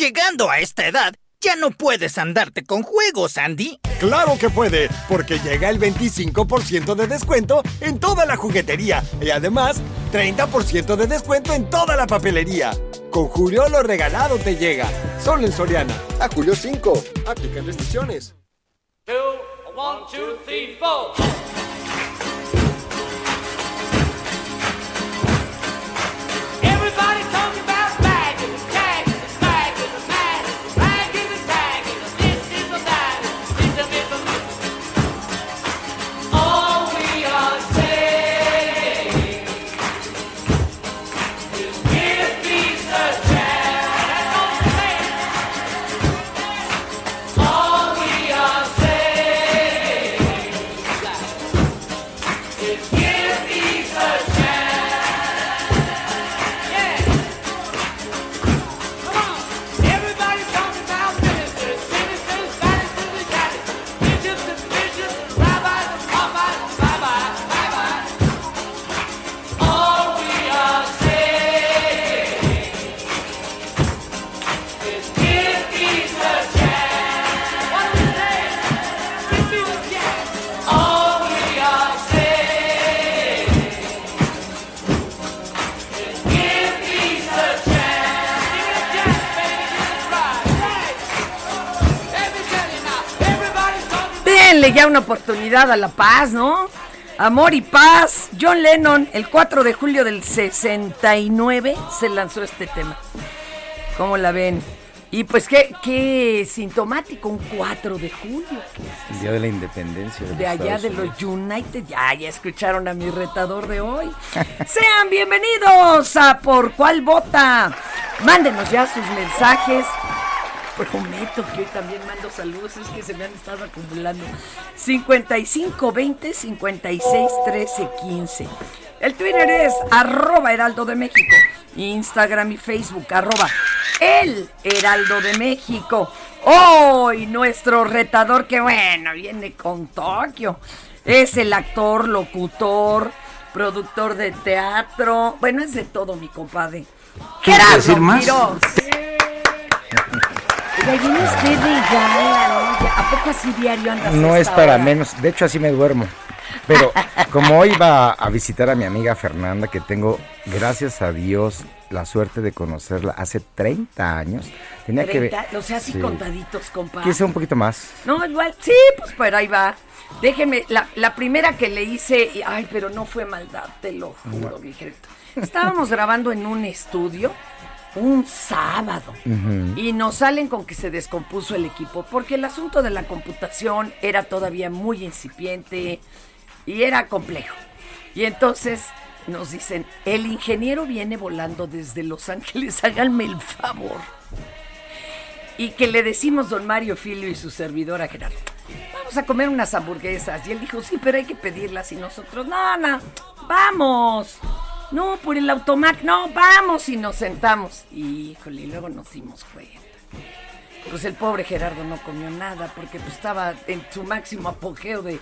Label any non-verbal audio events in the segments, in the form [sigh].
Llegando a esta edad, ya no puedes andarte con juegos, Andy. Claro que puede, porque llega el 25% de descuento en toda la juguetería y además 30% de descuento en toda la papelería. Con Julio lo regalado te llega. Solo en Soriana. A Julio 5. Aplican restricciones. Everybody oportunidad a la paz, ¿no? Amor y paz. John Lennon, el 4 de julio del 69, se lanzó este tema. ¿Cómo la ven? Y pues qué, qué sintomático, un 4 de julio. El día de la independencia. De allá de los United. Ya, ya escucharon a mi retador de hoy. [laughs] Sean bienvenidos a Por Cuál Vota. Mándenos ya sus mensajes. Prometo que hoy también mando saludos, es que se me han estado acumulando. 55 20 56 13 15. El Twitter es arroba heraldo de México. Instagram y Facebook arroba el heraldo de México. Hoy nuestro retador que bueno, viene con Tokio. Es el actor, locutor, productor de teatro. Bueno, es de todo mi compadre. ¿Quieres Gerardo decir más? Viene usted de gala, ¿no? ¿A poco así diario andas No es para hora? menos. De hecho, así me duermo. Pero como hoy va a visitar a mi amiga Fernanda, que tengo, gracias a Dios, la suerte de conocerla hace 30 años. Tenía que ver. 30, o sea, así Sí. contaditos, compadre. Quise un poquito más. No, igual, sí, pues pero ahí va. Déjenme, la, la primera que le hice, y- ay, pero no fue maldad, te lo juro, mi querido. Estábamos grabando en un estudio un sábado y nos salen con que se descompuso el equipo, porque el asunto de la computación era todavía muy incipiente y era complejo. Y entonces nos dicen, el ingeniero viene volando desde Los Ángeles, [laughs] háganme el favor. Y que le decimos don Mario Filio y su servidora Gerardo, vamos a comer unas hamburguesas. Y él dijo, sí, pero hay que pedirlas. Y nosotros, no, no, vamos. No, por el automac, no, vamos y nos sentamos. Híjole, y luego nos dimos cuenta. Pues el pobre Gerardo no comió nada porque pues, estaba en su máximo apogeo de,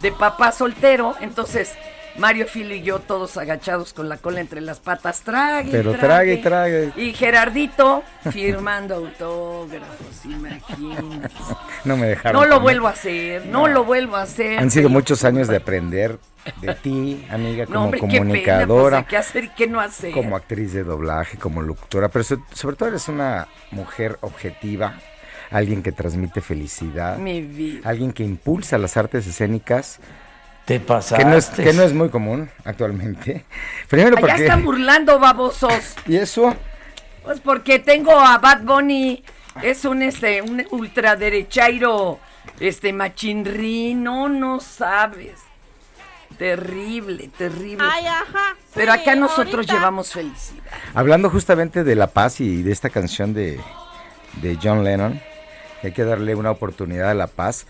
de papá soltero. Entonces, Mario Filo y yo todos agachados con la cola entre las patas, trague. Pero trague y trague. Y Gerardito firmando autógrafos, imagínate. No me dejaron. No lo comer. vuelvo a hacer, no, lo vuelvo a hacer. Han sido muchos años de aprender de ti, amiga, No, como qué pena, comunicadora, pues, ¿qué hacer y qué no hacer? como actriz de doblaje, como locutora, pero so- sobre todo eres una mujer objetiva, alguien que transmite felicidad, Mi vida. alguien que impulsa las artes escénicas, Te que pasaste. no, es, que no es muy común actualmente. [laughs] Primero Allá porque... están burlando, babosos. [laughs] ¿Y eso? Pues porque tengo a Bad Bunny, es un este, un ultraderechairo, este machinrí, no, no sabes. Terrible, terrible. Pero acá nosotros llevamos felicidad. Hablando justamente de la paz y de esta canción de, de John Lennon, que hay que darle una oportunidad a la paz,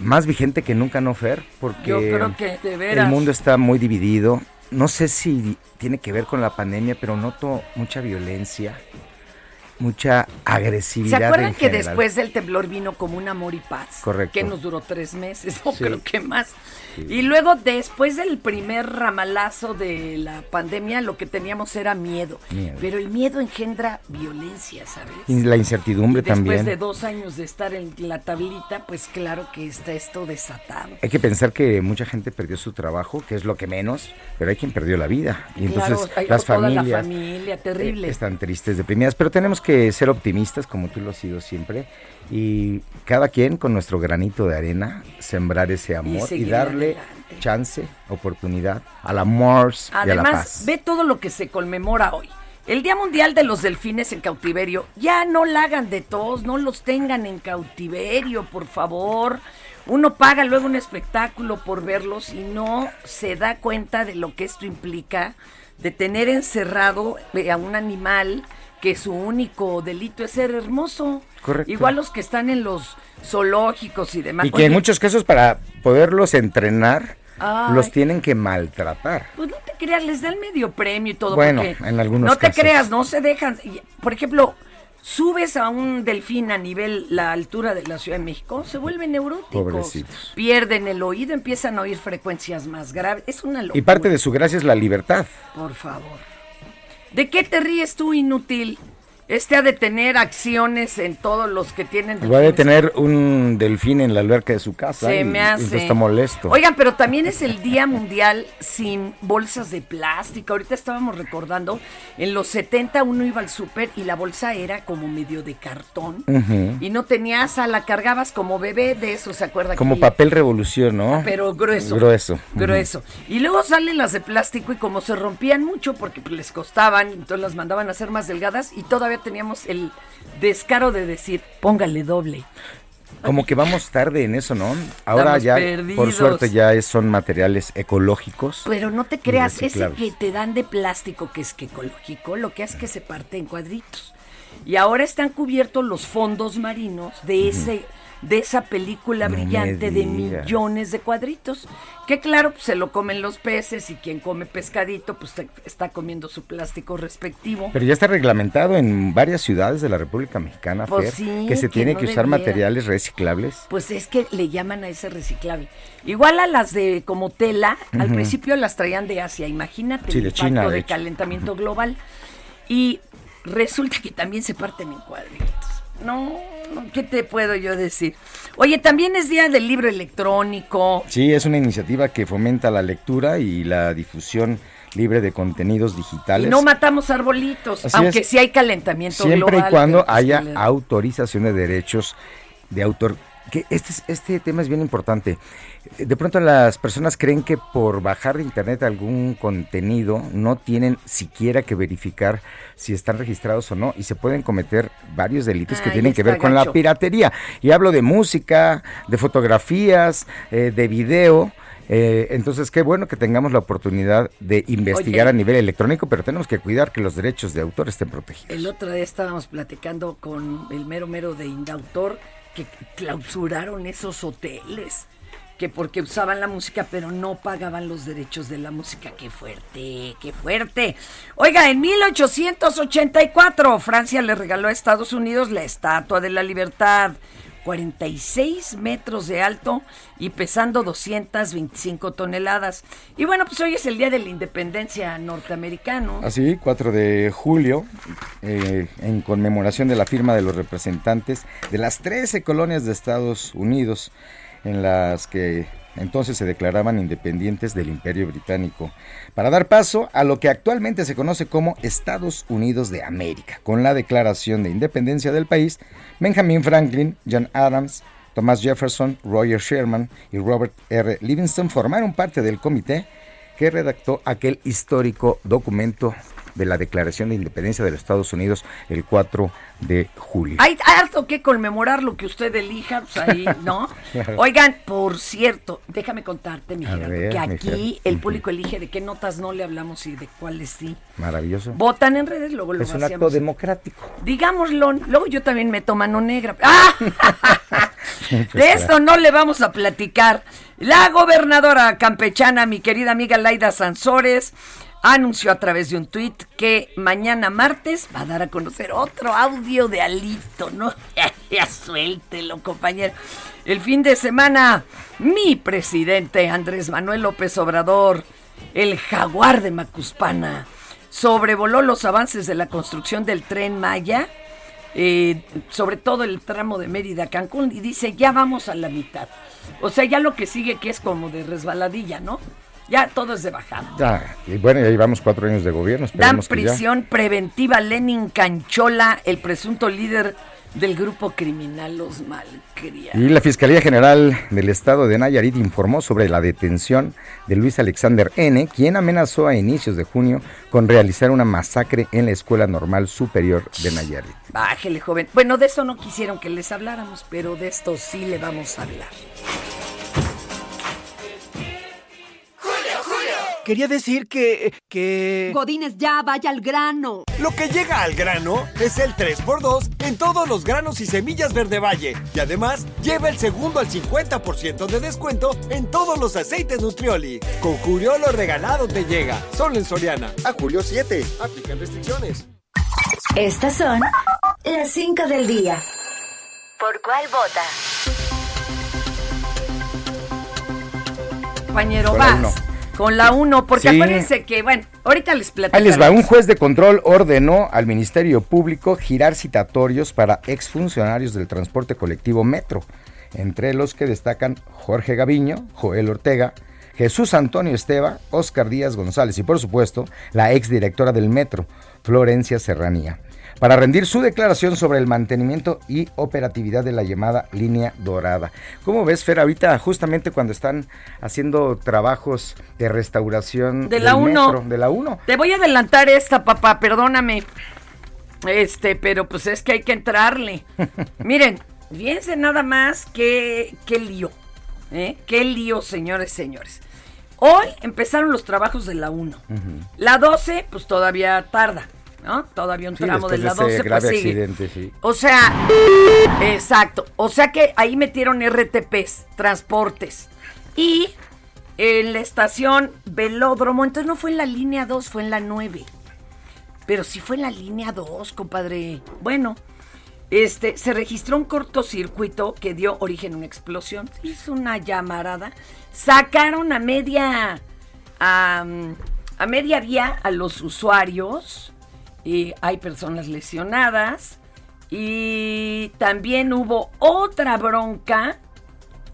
más vigente que nunca, ¿no, Fer? Porque Yo creo que de veras. el mundo está muy dividido. No sé si tiene que ver con la pandemia, pero noto mucha violencia, mucha agresividad. ¿Se acuerdan en que general. después del temblor vino como un amor y paz? Correcto. Que nos duró tres meses, [laughs] o Sí. creo que más. Y luego, después del primer ramalazo de la pandemia, lo que teníamos era miedo. Miedo. Pero el miedo engendra violencia, ¿sabes? Y la incertidumbre Y después también. de dos años de estar en la tablita, pues claro que está esto desatado. Hay que pensar que mucha gente perdió su trabajo, que es lo que menos, pero hay quien perdió la vida. Y entonces hay las toda la familias familia, terrible. eh, están tristes, deprimidas, pero tenemos que ser optimistas como tú lo has sido siempre y cada quien con nuestro granito de arena sembrar ese amor y, darle adelante. chance, oportunidad al amor y a la Además, paz. ve todo lo que se conmemora hoy. El Día Mundial de los Delfines en Cautiverio. Ya no la hagan de todos, no los tengan en cautiverio, por favor. Uno paga luego un espectáculo por verlos y no se da cuenta de lo que esto implica de tener encerrado eh, a un animal que su único delito es ser hermoso. Correcto. Igual los que están en los zoológicos y demás. Y que en muchos casos para poderlos entrenar Ay. los tienen que maltratar. Pues no te creas, les da el medio premio y todo. Bueno, en algunos No te casos. creas, no se dejan. Por ejemplo, subes a un delfín a nivel, la altura de la Ciudad de México, se vuelven neuróticos. Pobrecitos. Pierden el oído, empiezan a oír frecuencias más graves. Es una locura. Y parte de su gracia es la libertad. Por favor. ¿De qué te ríes tú, inútil? Este ha de tener acciones en todos los que tienen Va a delfines. tener un delfín en la alberca de su casa. Se y- me hace. está molesto. Oigan, pero también es el Día Mundial sin bolsas de plástico. Ahorita estábamos recordando, en los 70 uno iba al súper y la bolsa era como medio de cartón. Y no tenías a la cargabas como bebé de eso, ¿se acuerda? Como que- papel revolución, ¿no? Pero grueso. Grueso. Grueso. Y luego salen las de plástico y como se rompían mucho porque pues, les costaban, entonces las mandaban a hacer más delgadas y todavía teníamos el descaro de decir, póngale doble. Como que vamos tarde en eso, ¿no? Ahora Estamos ya, perdidos. por suerte, ya son materiales ecológicos. Pero no te creas, ese que te dan de plástico, que es que ecológico, lo que hace es que se parte en cuadritos. Y ahora están cubiertos los fondos marinos de ese de esa película No brillante de millones de cuadritos. Que claro, pues, se lo comen los peces y quien come pescadito, pues está comiendo su plástico respectivo. Pero ya está reglamentado en varias ciudades de la República Mexicana, Pues Fer, sí, que se que tiene no que usar debiera. materiales reciclables. Pues es que le llaman a ese reciclable. Igual a las de como tela, al principio las traían de Asia, imagínate Sí, el de impacto China, de de calentamiento global. Y resulta que también se parten en cuadritos. No, no, ¿qué te puedo yo decir? Oye, también es día del libro electrónico. Sí, es una iniciativa que fomenta la lectura y la difusión libre de contenidos Y digitales. no matamos arbolitos, Así aunque es. sí hay calentamiento Siempre global. y cuando haya autorización de derechos de autor. Que este, es- este tema es bien importante. De pronto las personas creen que por bajar de internet algún contenido no tienen siquiera que verificar si están registrados o no y se pueden cometer varios delitos que tienen que ver con la piratería. Y hablo de música, de fotografías, eh, de video. eh, entonces, qué bueno que tengamos la oportunidad de investigar Oye. a nivel electrónico, pero tenemos que cuidar que los derechos de autor estén protegidos. El otro día estábamos platicando con el mero mero de Indautor que clausuraron esos hoteles. que porque usaban la música, pero no pagaban los derechos de la música. ¡Qué fuerte! ¡Qué fuerte! Oiga, en 1884 Francia le regaló a Estados Unidos la Estatua de la Libertad. 46 metros de alto y pesando 225 toneladas. Y bueno, pues hoy es el Día de la Independencia norteamericano. Así, 4 de julio, eh, en conmemoración de la firma de los representantes de las 13 colonias de Estados Unidos, en las que entonces se declaraban independientes del Imperio Británico, para dar paso a lo que actualmente se conoce como Estados Unidos de América. Con la declaración de independencia del país, Benjamin Franklin, John Adams, Thomas Jefferson, Roger Sherman y Robert R. Livingston formaron parte del comité que redactó aquel histórico documento de la Declaración de Independencia de los Estados Unidos el 4 de julio. Hay harto que conmemorar lo que usted elija, pues ahí, ¿no? [laughs] Oigan, por cierto, déjame contarte, mi Gerardo, ver, que aquí el público elige de qué notas no le hablamos y de cuáles sí. Maravilloso. Votan en redes, luego lo Es un acto democrático. Digámoslo, luego yo también meto mano negra. [laughs] ¡Ah! Pues De esto no le vamos a platicar. La gobernadora campechana, mi querida amiga Laida Sansores, anunció a través de un tuit que mañana martes va a dar a conocer otro audio de Alito, ¿no? [laughs] Ya suéltelo, compañero. El fin de semana, mi presidente Andrés Manuel López Obrador, el jaguar de Macuspana, sobrevoló los avances de la construcción del tren Maya eh, sobre todo el tramo de Mérida a Cancún, y dice, ya vamos a la mitad. O sea, ya lo que sigue que es como de resbaladilla, ¿no? Ya todo es de bajada. Ya, y bueno, ya llevamos cuatro años de gobierno. Dan esperemos que ya- prisión preventiva Lenin Canchola, el presunto líder del grupo criminal Los Malcriados. Y la Fiscalía General del Estado de Nayarit informó sobre la detención de Luis Alexander N., quien amenazó a inicios de junio con realizar una masacre en la Escuela Normal Superior de Nayarit. Bájele, joven. Bueno, de eso no quisieron que les habláramos, pero de esto sí le vamos a hablar. Quería decir que... que... Godines, ya vaya al grano. Lo que llega al grano es el 3x2 en todos los granos y semillas Verde Valle. Y además, lleva el segundo al 50% de descuento en todos los aceites Nutrioli. Con Julio lo regalado te llega. Solo en Soriana. A Julio 7. Aplican restricciones. Estas son las 5 del día. ¿Por cuál vota? Compañero, la vas. Con la 1, porque Sí. acuérdense que, bueno, ahorita les platico. Ahí les va, un juez de control ordenó al Ministerio Público girar citatorios para exfuncionarios del transporte colectivo Metro, entre los que destacan Jorge Gaviño, Joel Ortega, Jesús Antonio Esteva, Oscar Díaz González y por supuesto la exdirectora del Metro, Florencia Serranía, para rendir su declaración sobre el mantenimiento y operatividad de la llamada línea dorada. ¿Cómo ves, Fer, ahorita justamente cuando están haciendo trabajos de restauración De la uno. metro, de la 1? Te voy a adelantar esta, papá, perdóname. Este, pero pues es que hay que entrarle. [laughs] Miren, fíjense nada más que qué lío. ¿eh? Qué lío, señores, señores. Hoy empezaron los trabajos de la 1. La 12, pues todavía tarda, ¿no? Todavía un Sí, tramo de la de ese 12, grave pues sigue. accidente, sí. O sea, exacto. O sea que ahí metieron RTPs, transportes. Y en la estación Velódromo, entonces no fue en la línea 2, fue en la 9. Pero sí fue en la línea 2, compadre. Bueno, este, se registró un cortocircuito que dio origen a una explosión. Se Hizo una llamarada. Sacaron a media. A, a media vía a los usuarios. Y hay personas lesionadas. Y también hubo otra bronca.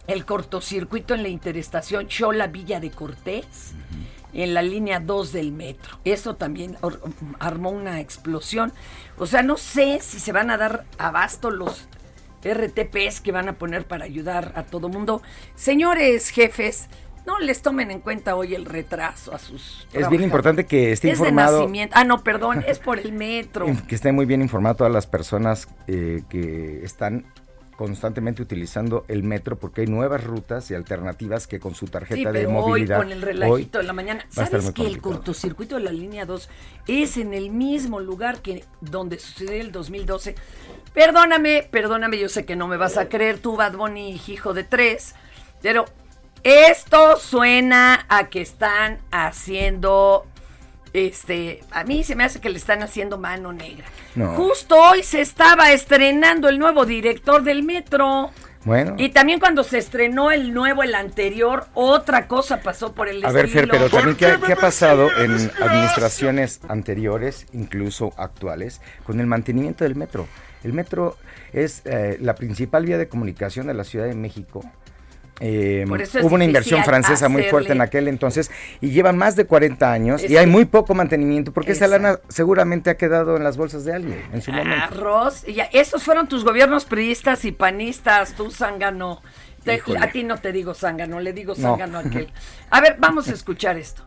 El cortocircuito en la interestación Chola Villa de Cortés. En la línea 2 del metro. Eso también armó una explosión. O sea, no sé si se van a dar abasto los RTPs que van a poner para ayudar a todo mundo. Señores jefes, no les tomen en cuenta hoy el retraso a sus. Es bien importante que esté Es de informado. nacimiento. Ah, no, perdón, es por el metro. [laughs] Que esté muy bien informado todas las personas eh, que están constantemente utilizando el metro porque hay nuevas rutas y alternativas que con su tarjeta Sí, de pero movilidad hoy con el relajito de la mañana. ¿Sabes que el cortocircuito de la línea 2 es en el mismo lugar que donde sucedió el 2012? Perdóname, perdóname, yo sé que no me vas a creer tú, Bad Bunny, hijo de tres, pero Esto suena a que están haciendo, este, a mí se me hace que le están haciendo mano negra. No. Justo hoy se estaba estrenando el nuevo director del metro. Bueno. Y también cuando se estrenó el nuevo, el anterior, otra cosa pasó por el A ver, Fer, estilo. pero también, ¿qué, ha- qué ha pasado en administraciones anteriores, incluso actuales, con el mantenimiento del metro? El metro es eh, la principal vía de comunicación de la Ciudad de México. Eh, hubo una inversión francesa muy fuerte en aquel entonces y llevan más de 40 años Es y hay muy poco mantenimiento porque esa lana seguramente ha quedado en las bolsas de alguien en su momento. Arroz. Ya, esos fueron tus gobiernos priistas y panistas, tú zángano. A ti no te digo zángano, le digo No. zángano a aquel. A ver, vamos a escuchar esto.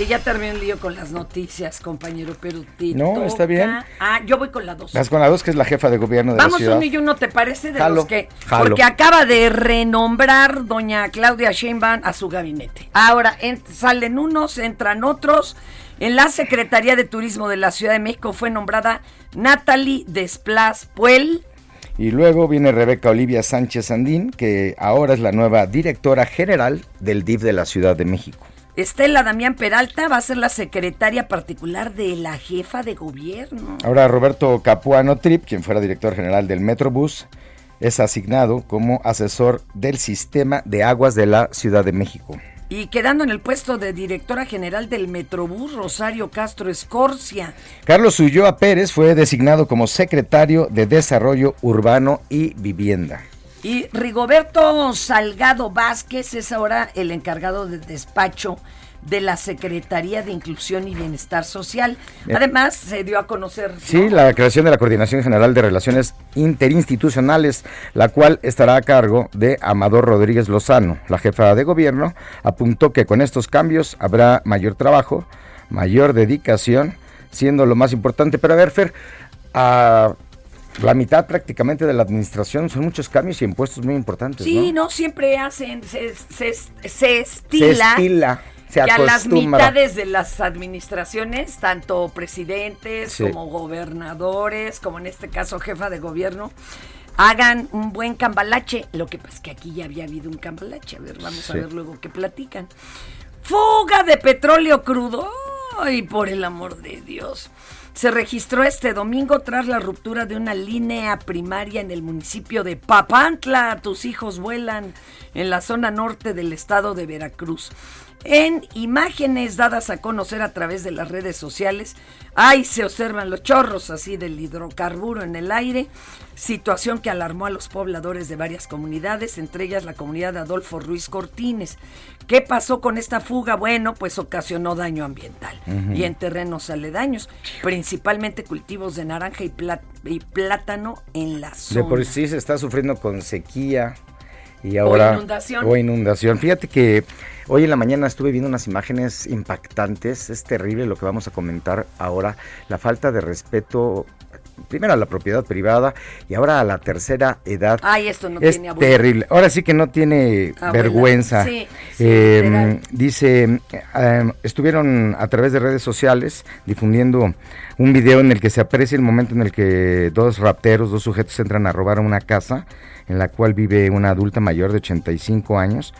Sí, ya terminé el lío con las noticias, compañero, pero te No, está bien. Ah, yo voy con la dos. Vas con la dos, que es la jefa de gobierno de Vamos la ciudad. uno y uno, ¿te parece? De Jalo, los que. jalo. Porque acaba de renombrar doña Claudia Sheinbaum a su gabinete. Ahora en- salen unos, entran otros. En la Secretaría de Turismo de la Ciudad de México fue nombrada Natalie Desplas Puel. Y luego viene Rebeca Olivia Sánchez Andín, que ahora es la nueva directora general del DIF de la Ciudad de México. Estela Damián Peralta va a ser la secretaria particular de la jefa de gobierno. Ahora Roberto Capuano Trip, quien fuera director general del Metrobús, es asignado como asesor del sistema de aguas de la Ciudad de México. Y quedando en el puesto de directora general del Metrobús, Rosario Castro Escorcia. Carlos Ulloa Pérez fue designado como secretario de Desarrollo Urbano y Vivienda. Y Rigoberto Salgado Vázquez es ahora el encargado de despacho de la Secretaría de Inclusión y Bienestar Social. Bien. Además, se dio a conocer Sí, la creación de la Coordinación General de Relaciones Interinstitucionales, la cual estará a cargo de Amador Rodríguez Lozano. La jefa de gobierno apuntó que con estos cambios habrá mayor trabajo, mayor dedicación, siendo lo más importante. Pero a ver, Fer, a la mitad prácticamente de la administración son muchos cambios y impuestos muy importantes. Sí, ¿no? no, siempre hacen, se, se- se Se estila. estila, se que a las mitades de las administraciones, tanto presidentes Sí. como gobernadores, como en este caso jefa de gobierno, hagan un buen cambalache. Lo que pasa es que aquí ya había habido un cambalache. A ver, vamos a ver luego qué platican. Fuga de petróleo crudo. Ay, por el amor de Dios. Se registró este domingo tras la ruptura de una línea primaria en el municipio de Papantla. Tus hijos vuelan en la zona norte del estado de Veracruz. En imágenes dadas a conocer a través de las redes sociales, ahí se observan los chorros así del hidrocarburo en el aire, situación que alarmó a los pobladores de varias comunidades, entre ellas la comunidad de Adolfo Ruiz Cortines. ¿Qué pasó con esta fuga? Bueno, pues ocasionó daño ambiental y en terrenos aledaños, principalmente cultivos de naranja y, plá- y plátano en la De zona. por sí se está sufriendo con sequía y ahora inundación. o inundación. Fíjate que hoy en la mañana estuve viendo unas imágenes impactantes. Es terrible lo que vamos a comentar ahora. La falta de respeto primero a la propiedad privada y ahora a la tercera edad. Ay, esto no es tiene abuela. terrible. Ahora sí que no tiene Abuela. vergüenza. Sí, sí, Eh, literal. dice, eh, estuvieron a través de redes sociales difundiendo un video en el que se aprecia el momento en el que dos rapteros, dos sujetos entran a robar una casa en la cual vive una adulta mayor de 85 años,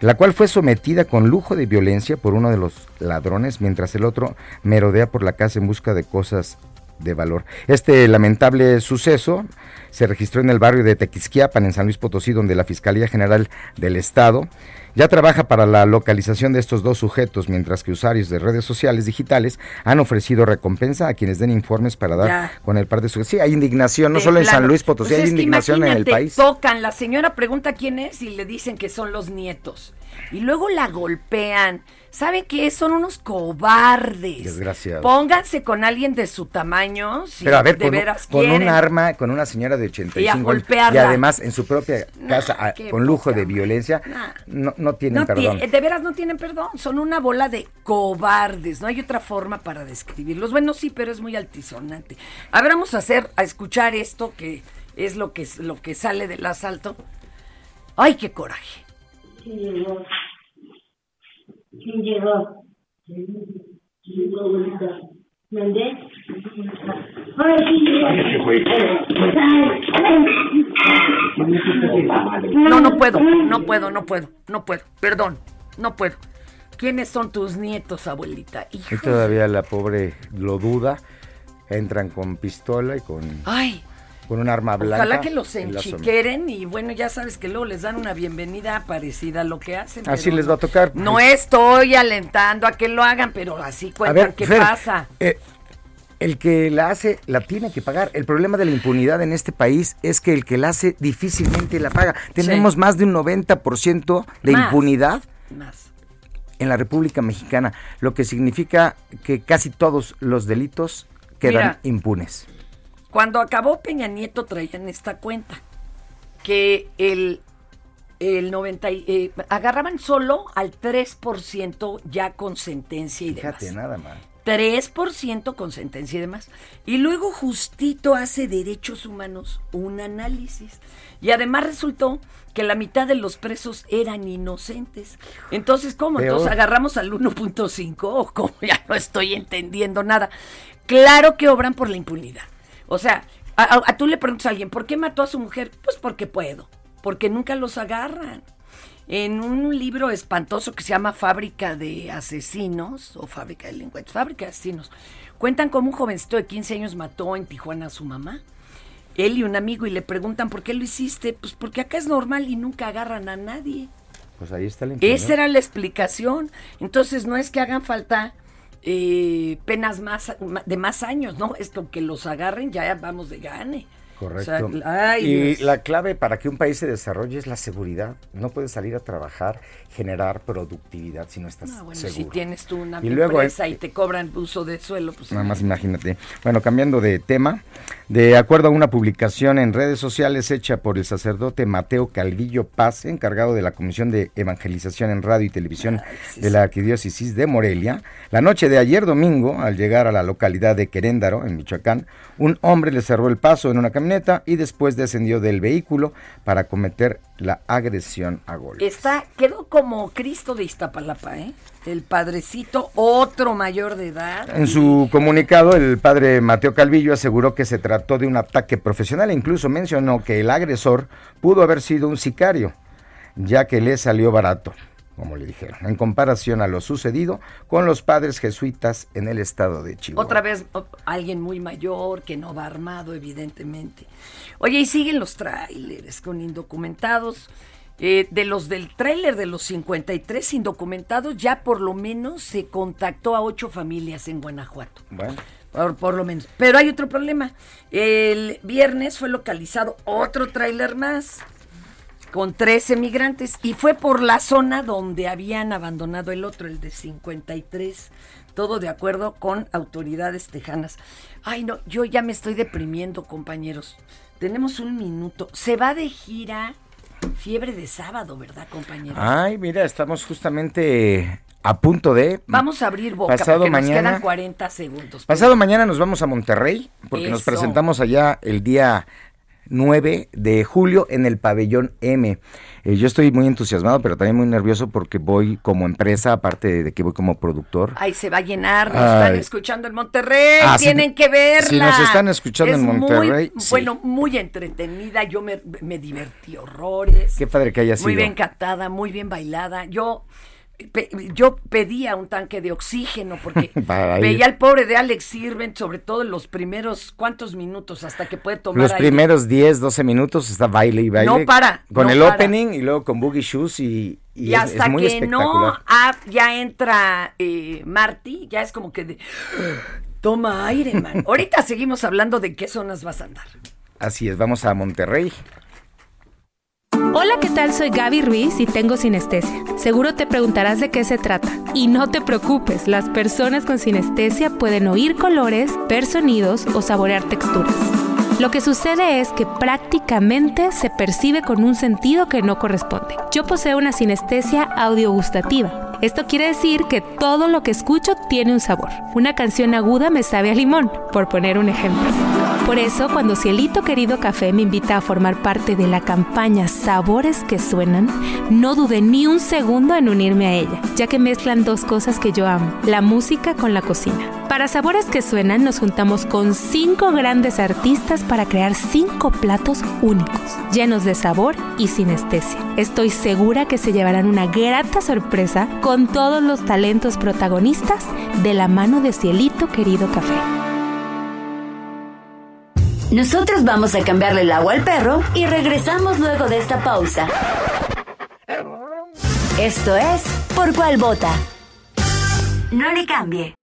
la cual fue sometida con lujo de violencia por uno de los ladrones, mientras el otro merodea por la casa en busca de cosas de valor. Este lamentable suceso se registró en el barrio de Tequisquiapan, en San Luis Potosí, donde la Fiscalía General del Estado ya trabaja para la localización de estos dos sujetos, mientras que usuarios de redes sociales digitales han ofrecido recompensa a quienes den informes para dar Ya. con el par de sujetos. Sí, hay indignación, no De solo en San. Luis Potosí, Pues hay indignación en el país. Tocan, la señora pregunta quién es y le dicen que son los nietos. Y luego la golpean. ¿Saben qué? Son unos cobardes. Desgraciados. Pónganse con alguien de su tamaño. Si Pero a ver, de con, veras con un arma, con una señora de 85 Y a golpearla. y además en su propia casa, a- qué con lujo de violencia, Nah. no, no tienen No perdón. tie- de veras no tienen perdón, son una bola de cobardes, no hay otra forma para describirlos. Bueno, sí, pero es muy altisonante. A ver, vamos a hacer, a escuchar esto que es lo que, es- lo que sale del asalto. ¡Ay, qué coraje! ¿Quién llegó? Llegó abuelita. ¿Mandé? Ahora sí No, no puedo, no puedo, no puedo, no puedo. Perdón, no puedo. ¿Quiénes son tus nietos, abuelita? Y Hijo. todavía la pobre lo duda. Entran con pistola y con, Ay, con un arma blanca. ojalá que los enchiqueren y bueno, ya sabes que luego les dan una bienvenida parecida a lo que hacen. Así les va a tocar. No estoy alentando a que lo hagan, pero así A cuentan ver, qué Fer, pasa. eh, el que la hace la tiene que pagar. El problema de la impunidad en este país es que el que la hace difícilmente la paga. Tenemos más de un 90% de Más. impunidad Más. en la República Mexicana, lo que significa que casi todos los delitos quedan Mira. impunes. Cuando acabó Peña Nieto traían esta cuenta, que el, el 90, y- eh, agarraban solo al 3% ya con sentencia y Fíjate, demás. nada más. 3% con sentencia y demás. Y luego justito hace Derechos Humanos un análisis. Y además resultó que la mitad de los presos eran inocentes. Entonces, ¿cómo? Peor. Entonces agarramos al 1.5 o cómo [laughs] ya no estoy entendiendo nada. Claro que obran por la impunidad. O sea, a, a- a tú le preguntas a alguien, ¿por qué mató a su mujer? Pues porque puedo, porque nunca los agarran. En un libro espantoso que se llama Fábrica de Asesinos, o Fábrica de Delincuentes, Fábrica de Asesinos, cuentan cómo un jovencito de 15 años mató en Tijuana a su mamá. Él y un amigo, y le preguntan, ¿por qué lo hiciste? Pues porque acá es normal y nunca agarran a nadie. Pues ahí está la impunidad. Esa era la explicación. Entonces no es que hagan falta eh, penas más de más años, no, es que los agarren ya vamos de gane. Correcto. O sea, ay, y Dios. la clave para que un país se desarrolle es la seguridad. No puedes salir a trabajar, generar productividad si no estás No, bueno, seguro. si tienes tú una Y luego, empresa eh, y te cobran uso de suelo, pues Nada más imagínate. Bueno, cambiando de tema, de acuerdo a una publicación en redes sociales hecha por el sacerdote Mateo Calvillo Paz, encargado de la Comisión de Evangelización en Radio y Televisión de la Arquidiócesis de Morelia, la noche de ayer domingo, al llegar a la localidad de Queréndaro, en Michoacán, un hombre le cerró el paso en una camioneta y después descendió del vehículo para cometer la agresión a golpes. Está, quedó como Cristo de Iztapalapa, ¿eh? El padrecito, otro mayor de edad. En su comunicado, el padre Mateo Calvillo aseguró que se trató de un ataque profesional e incluso mencionó que el agresor pudo haber sido un sicario, ya que le salió barato, como le dijeron, en comparación a lo sucedido con los padres jesuitas en el estado de Chihuahua. Otra vez o- alguien muy mayor que no va armado, evidentemente. Oye, y siguen los tráileres con indocumentados. Eh, de los del tráiler de los 53 indocumentados, ya por lo menos se contactó a ocho familias en Guanajuato. Bueno. Por, por lo menos. Pero hay otro problema. El viernes fue localizado otro tráiler más con 13 migrantes y fue por la zona donde habían abandonado el otro, el de 53. Todo de acuerdo con autoridades tejanas. Ay, no, yo ya me estoy deprimiendo, compañeros. Tenemos un minuto. Se va de gira Fiebre de Sábado, ¿verdad, compañeros? Ay, mira, estamos justamente a punto de... Vamos a abrir boca Pasado porque nos mañana- quedan 40 segundos. Pasado mañana nos vamos a Monterrey porque nos presentamos allá el día 9 de julio en el pabellón M. Eh, yo estoy muy entusiasmado, pero también muy nervioso porque voy como empresa, aparte de que voy como productor. Ay, se va a llenar, nos están escuchando en Monterrey, Ah, si- tienen que verla. si nos están escuchando Es en muy, Monterrey, sí. Bueno, muy entretenida, yo me, me divertí horrores. Qué padre que haya sido. Muy bien cantada, muy bien bailada. Yo pe- yo pedía un tanque de oxígeno porque [laughs] veía al pobre de Alex Sirven, sobre todo en los primeros cuántos minutos hasta que puede tomar Los aire. primeros 10, 12 minutos está baile y baile. No para, Con no el para. opening y luego con Boogie Shoes y, y Y, es, hasta es muy que no ah, ya entra eh, Marty, ya es como que de, toma aire, man. [laughs] Ahorita seguimos hablando de qué zonas vas a andar. Así es, vamos a Monterrey. Hola, ¿qué tal? Soy Gaby Ruiz y tengo sinestesia. Seguro te preguntarás de qué se trata. Y no te preocupes, las personas con sinestesia pueden oír colores, ver sonidos o saborear texturas. Lo que sucede es que prácticamente se percibe con un sentido que no corresponde. Yo poseo una sinestesia audiogustativa. Esto quiere decir que todo lo que escucho tiene un sabor. Una canción aguda me sabe a limón, por poner un ejemplo. Por eso, cuando Cielito Querido Café me invita a formar parte de la campaña Sabores que Suenan, no dudé ni un segundo en unirme a ella, ya que mezclan dos cosas que yo amo, la música con la cocina. Para Sabores que Suenan nos juntamos con cinco grandes artistas para crear cinco platos únicos, llenos de sabor y sinestesia. Estoy segura que se llevarán una grata sorpresa con todos los talentos protagonistas de la mano de Cielito Querido Café. Nosotros vamos a cambiarle el agua al perro y regresamos luego de esta pausa. Esto es Por cuál vota. No le cambie.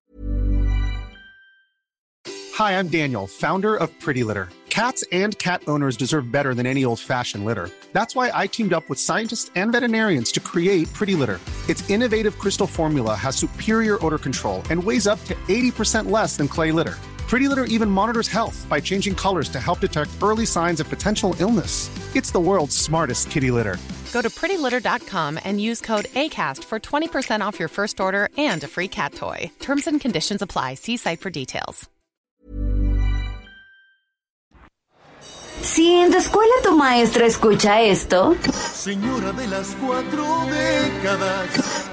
Hi, I'm Daniel, founder of Pretty Litter. Cats and cat owners deserve better than any old fashioned litter. That's why I teamed up with scientists and veterinarians to create Pretty Litter. Its innovative crystal formula has superior odor control and weighs up to 80% less than clay litter. Pretty Litter even monitors health by changing colors to help detect early signs of potential illness. It's the world's smartest kitty litter. Go to prettylitter.com and use code ACAST for 20% off your first order and a free cat toy. Terms and conditions apply. See site for details. Si en tu escuela tu maestra escucha esto, Señora de las cuatro décadas.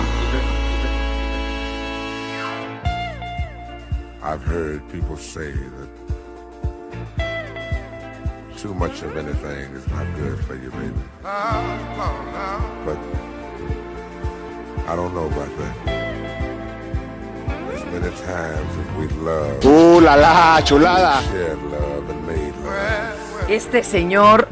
I've heard people say that too much of anything is not good for you, baby. But I don't know about that. As many times as we've loved. ¡Uh, la la, chulada! Shared love and made love. Este señor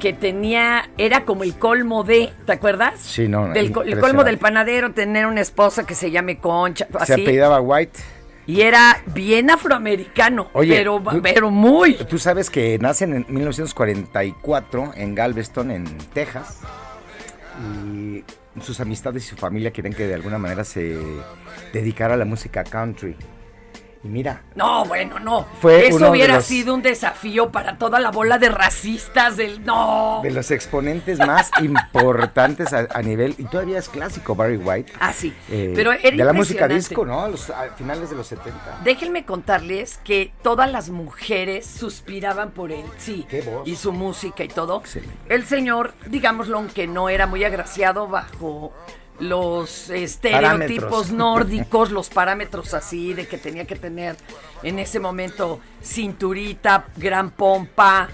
que tenía, era como el colmo de, ¿te acuerdas? Sí, no, Del el colmo del panadero, tener una esposa que se llame Concha, Se así. apellidaba White. Y era bien afroamericano, Oye, pero, tú- pero muy. Tú sabes que nacen en 1944 en Galveston, en Texas. Y sus amistades y su familia quieren que de alguna manera se dedicara a la música country. Y mira, No, bueno, no. Fue Eso hubiera los- sido un desafío para toda la bola de racistas del. No. de los exponentes más [laughs] importantes a, a nivel, y todavía es clásico, Barry White. Ah, sí. eh, Pero era de la música disco, ¿no? A, los, a finales de los 70. Déjenme contarles que todas las mujeres suspiraban por él, sí. Y su música y todo. El señor, digámoslo, aunque no era muy agraciado bajo los estereotipos Parámetros. nórdicos, los parámetros así de que tenía que tener en ese momento cinturita, gran pompa.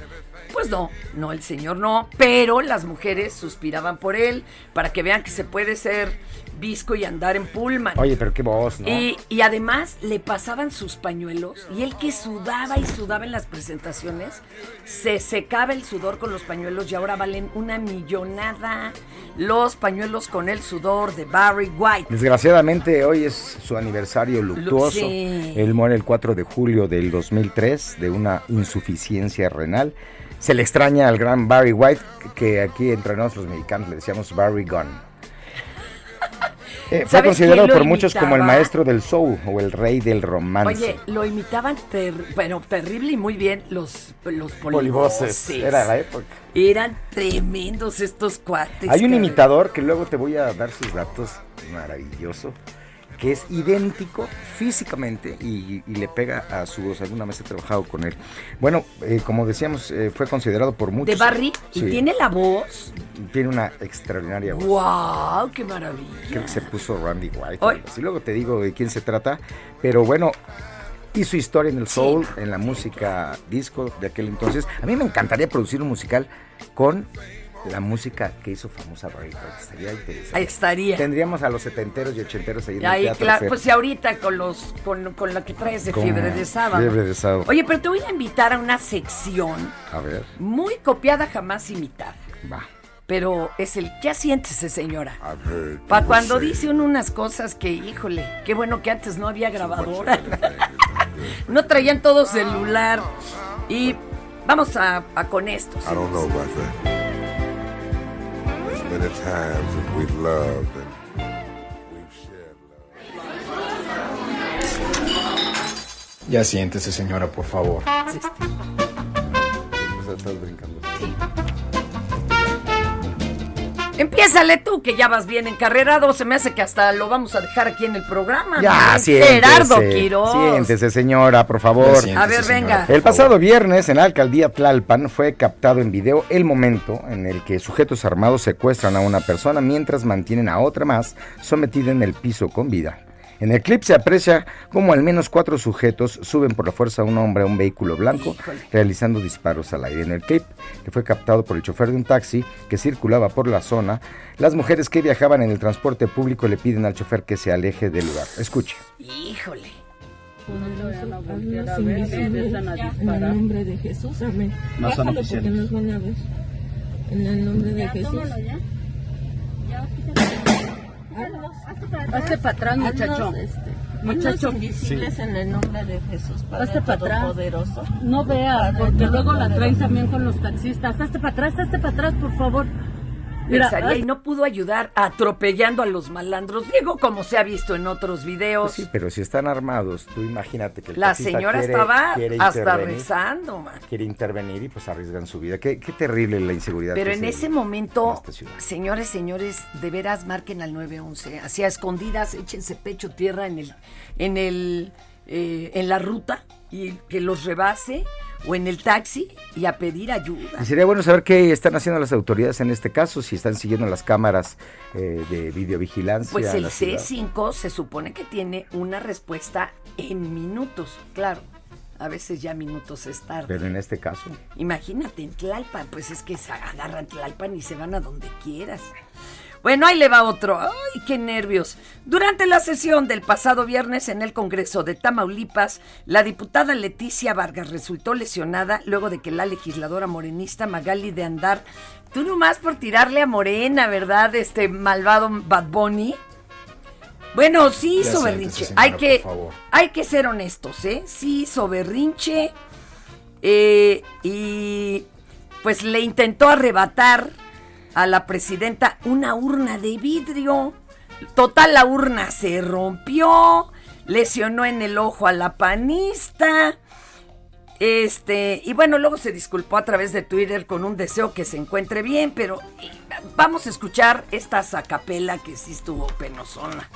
Pues no, no, el señor no, pero las mujeres suspiraban por él para que vean que se puede ser visco y andar en pullman. Oye, pero qué voz, ¿no? Y, y además le pasaban sus pañuelos y él que sudaba y sudaba en las presentaciones, se secaba el sudor con los pañuelos y ahora valen una millonada los pañuelos con el sudor de Barry White. Desgraciadamente hoy es su aniversario luctuoso. sí. Él muere el 4 de julio del 2003 de una insuficiencia renal. Se le extraña al gran Barry White, que aquí entre nosotros los mexicanos le decíamos Barry Gunn. Eh, fue ¿Sabes considerado por muchos como el maestro del soul o el rey del romance. Oye, lo imitaban ter- bueno, terrible y muy bien los, los Polivoces. Era la época. Eran tremendos estos cuates. Hay un imitador que luego te voy a dar sus datos, maravilloso, que es idéntico físicamente y, y le pega a su voz. Alguna vez he trabajado con él. Bueno, eh, como decíamos, eh, fue considerado por muchos. De Barry, y Sí, tiene la voz. tiene una extraordinaria voz. ¡Wow! ¡Qué maravilla! Creo que se puso Randy White. Así luego te digo de quién se trata. Pero bueno, hizo historia en el soul, en la música disco de aquel entonces. A mí me encantaría producir un musical con la música que hizo famosa Barry. Estaría interesante. Ahí estaría. Tendríamos a los setenteros y ochenteros ahí en el Ahí, teatro. claro, pues si ahorita con los con, con la que traes de Con fiebre de sábado. Fiebre de sábado. Oye, pero te voy a invitar a una sección A ver, muy copiada, jamás imitada. va. Pero es el ¿qué siéntese, señora? I've heard Para cuando dice uno unas cosas que, híjole, qué bueno que antes no había grabadora. [laughs] no traían todo celular. Y Vamos a, a con esto. I don't know about that. There's many times that we've loved and Ya siéntese, señora, por favor. Estás brincando. Empiézale tú, que ya vas bien encarrerado. Se me hace que hasta lo vamos a dejar aquí en el programa. Ya, ¿no? siéntese. Gerardo Quiroz. Siéntese, señora, por favor. A ver, venga. El pasado viernes, en la alcaldía Tlalpan, fue captado en video el momento en el que sujetos armados secuestran a una persona mientras mantienen a otra más sometida en el piso con vida. En el clip se aprecia cómo al menos cuatro sujetos suben por la fuerza a un hombre a un vehículo blanco, realizando disparos al aire. En el clip, que fue captado por el chofer de un taxi que circulaba por la zona, las mujeres que viajaban en el transporte público le piden al chofer que se aleje del lugar. Escuche. Híjole. En el nombre de Jesús, amén. No son Bájalo oficiales. porque nos van a ver. En el nombre de Jesús. Hazte para atrás, muchacho. Este, Muchacho. haznos invisibles en el nombre de Jesús, Padre Hazte para atrás. Todopoderoso. No veas, porque luego la traen también con los taxistas. Hazte para atrás, hazte para atrás, por favor. Pensaría, y no pudo ayudar atropellando a los malandros. Digo, como se ha visto en otros videos. Sí, pero si están armados, tú imagínate que el la señora quiere- estaba quiere hasta rezando, man. Quiere intervenir y pues arriesgan su vida. Qué, qué terrible la inseguridad. Pero que en se ese momento, ciudad. señores, señores, de veras marquen al 911. Hacia escondidas, échense pecho tierra en el, en el, eh, en la ruta y que los rebase o en el taxi y a pedir ayuda. Y sería bueno saber qué están haciendo las autoridades en este caso, si están siguiendo las cámaras eh, de videovigilancia. Pues el la ciudad. C5 se supone que tiene una respuesta en minutos, claro. A veces ya minutos es tarde. Pero en este caso. Imagínate, en Tlalpan, pues es que se agarran Tlalpan y se van a donde quieras. Bueno, ahí le va otro. ¡Ay, qué nervios! Durante la sesión del pasado viernes en el Congreso de Tamaulipas, la diputada Leticia Vargas resultó lesionada luego de que la legisladora morenista Magali de Andar, tú nomás por tirarle a Morena, ¿verdad? Este malvado Bad Bunny. Bueno, sí hizo siéntese, berrinche. señora, Hay que, hay que ser honestos, ¿eh? Sí hizo berrinche. eh, y pues le intentó arrebatar a la presidenta una urna de vidrio. Total, la urna se rompió, lesionó en el ojo a la panista. Este, y bueno, luego se disculpó a través de Twitter con un deseo que se encuentre bien, pero eh, vamos a escuchar esta zacapela que sí estuvo penosona.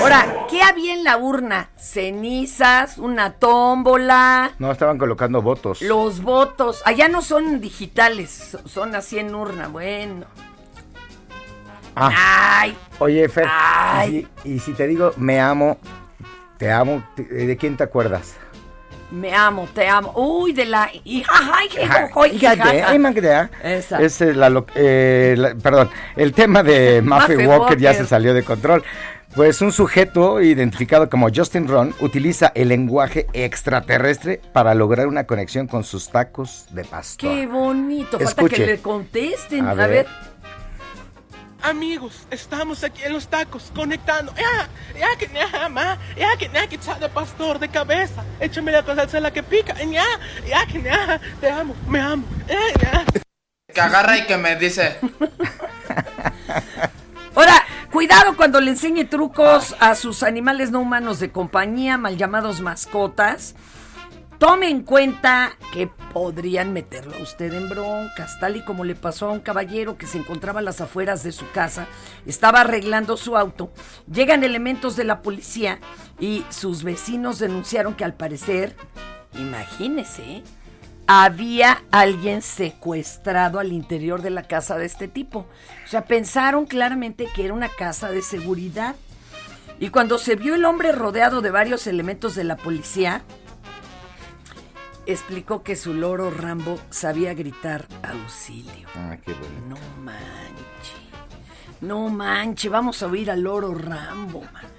Ahora, ¿qué había en la urna? Cenizas, una tómbola, No, estaban colocando votos. los votos. Allá no son digitales, so- son así en urna. Bueno. Ah, Ay, oye, Fer, Ay. Y, si, y si te digo me amo, te amo, ¿de quién te acuerdas? me amo, te amo. Uy, de la. te da. Esa. Es eh, la, eh, la- perdón, el tema de [laughs] Muffy Muffy Walker, ya Walker. se salió de control. Pues un sujeto identificado como Justin Ron utiliza el lenguaje extraterrestre para lograr una conexión con sus tacos de pastor. Qué bonito. Falta Escuche. que le contesten. A A, ver. ver. Amigos, estamos aquí en los tacos conectando. Ya, ya que nada más, ya que nada que de pastor de cabeza. Échame la salsa la que pica. Ya, ya que nada, te amo, me amo. Ya, ya. Que agarra y que me dice. Cuidado cuando le enseñe trucos a sus animales no humanos de compañía, mal llamados mascotas. Tome en cuenta que podrían meterlo a usted en broncas, tal y como le pasó a un caballero que se encontraba a las afueras de su casa, estaba arreglando su auto, llegan elementos de la policía y sus vecinos denunciaron que al parecer, imagínese. Había alguien secuestrado al interior de la casa de este tipo. O sea, pensaron claramente que era una casa de seguridad. Y cuando se vio el hombre rodeado de varios elementos de la policía, explicó que su loro Rambo sabía gritar auxilio. Ah, qué bueno. No manche. No manche, vamos a oír al loro Rambo, man.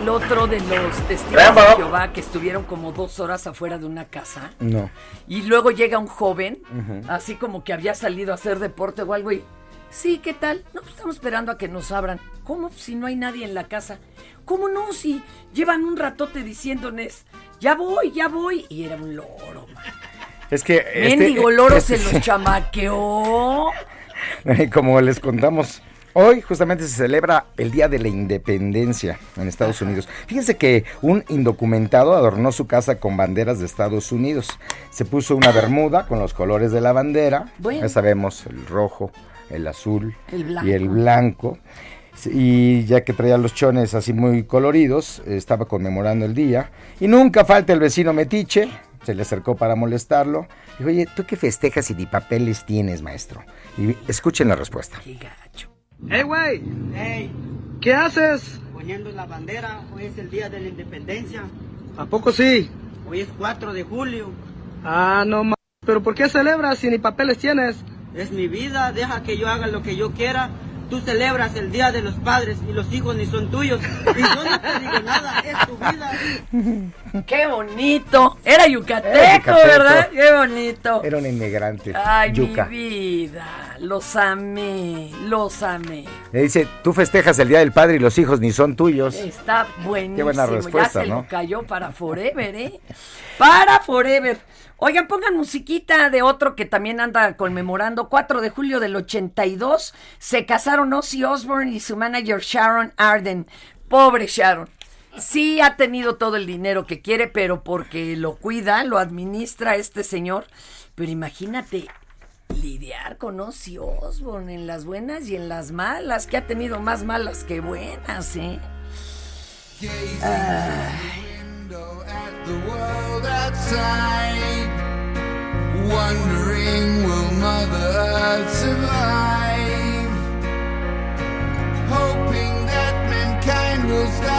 El otro de los testigos de Jehová que estuvieron como dos horas afuera de una casa No. y luego llega un joven, así como que había salido a hacer deporte o algo y... Sí, ¿qué tal? No, pues estamos esperando a que nos abran. ¿Cómo? Si no hay nadie en la casa. ¿Cómo no? Si llevan un ratote diciéndoles, ya voy, ya voy. Y era un loro, man. Es que. este- Mendigo loro este- se los [laughs] chamaqueó. [laughs] Como les contamos, hoy justamente se celebra el Día de la Independencia en Estados Unidos. Fíjense que un indocumentado adornó su casa con banderas de Estados Unidos. Se puso una bermuda con los colores de la bandera. Bueno. Ya sabemos, el rojo, el azul El y el blanco. Y ya que traía los chones así muy coloridos, estaba conmemorando el día. Y nunca falta el vecino metiche. Se le acercó para molestarlo. Dijo, oye, ¿tú qué festejas y ni papeles tienes, maestro? Y escuchen la respuesta. ¡Hey, güey! Hey, ¿Qué haces? poniendo la bandera, hoy es el día de la independencia. ¿A poco sí? Hoy es 4 de julio. Ah, no más. ¿Pero por qué celebras si ni papeles tienes? Es mi vida, deja que yo haga lo que yo quiera. Tú celebras el día de los padres y los hijos ni son tuyos. Y yo no te digo nada, es tu vida. ¡Qué bonito! Era yucateco, Era yucateco. ¿verdad? ¡Qué bonito! Era un inmigrante. Ay, yuca. mi vida. Los amé, los amé. Le dice, tú festejas el Día del Padre y los hijos ni son tuyos. Está buenísimo. Qué buena respuesta, ya se ¿no? lo cayó para forever, ¿eh? Para forever. Oigan, pongan musiquita de otro que también anda conmemorando. 4 de julio del 82 se casaron Ozzy Osbourne y su manager Sharon Arden. Pobre Sharon. Sí ha tenido todo el dinero que quiere, pero porque lo cuida, lo administra este señor. Pero imagínate lidiar con Ozzy Osbourne en las buenas y en las malas, que ha tenido más malas que buenas, ¿eh? Ay. Wondering will Mother Earth survive? Hoping that mankind will stop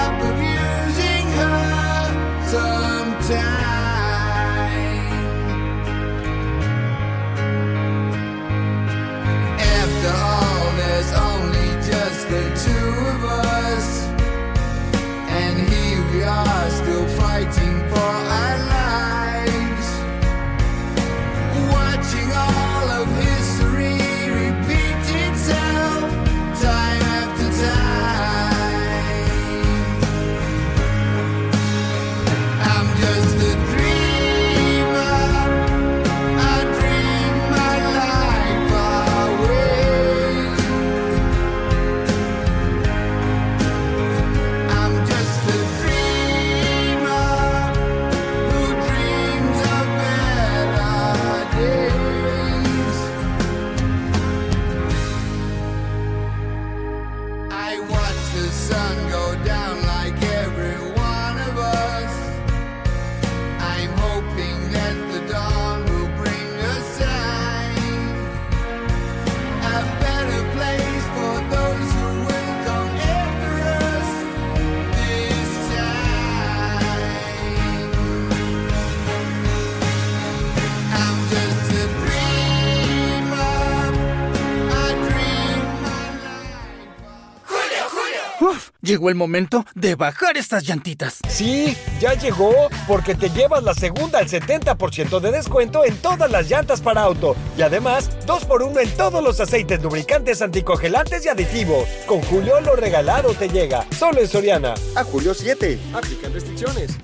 llegó el momento de bajar estas llantitas. Sí, ya llegó, porque te llevas la segunda al 70% de descuento en todas las llantas para auto. Y además, 2x1 en todos los aceites lubricantes anticongelantes y aditivos. Con Julio lo regalado te llega. Solo en Soriana. A Julio 7. Aplican restricciones.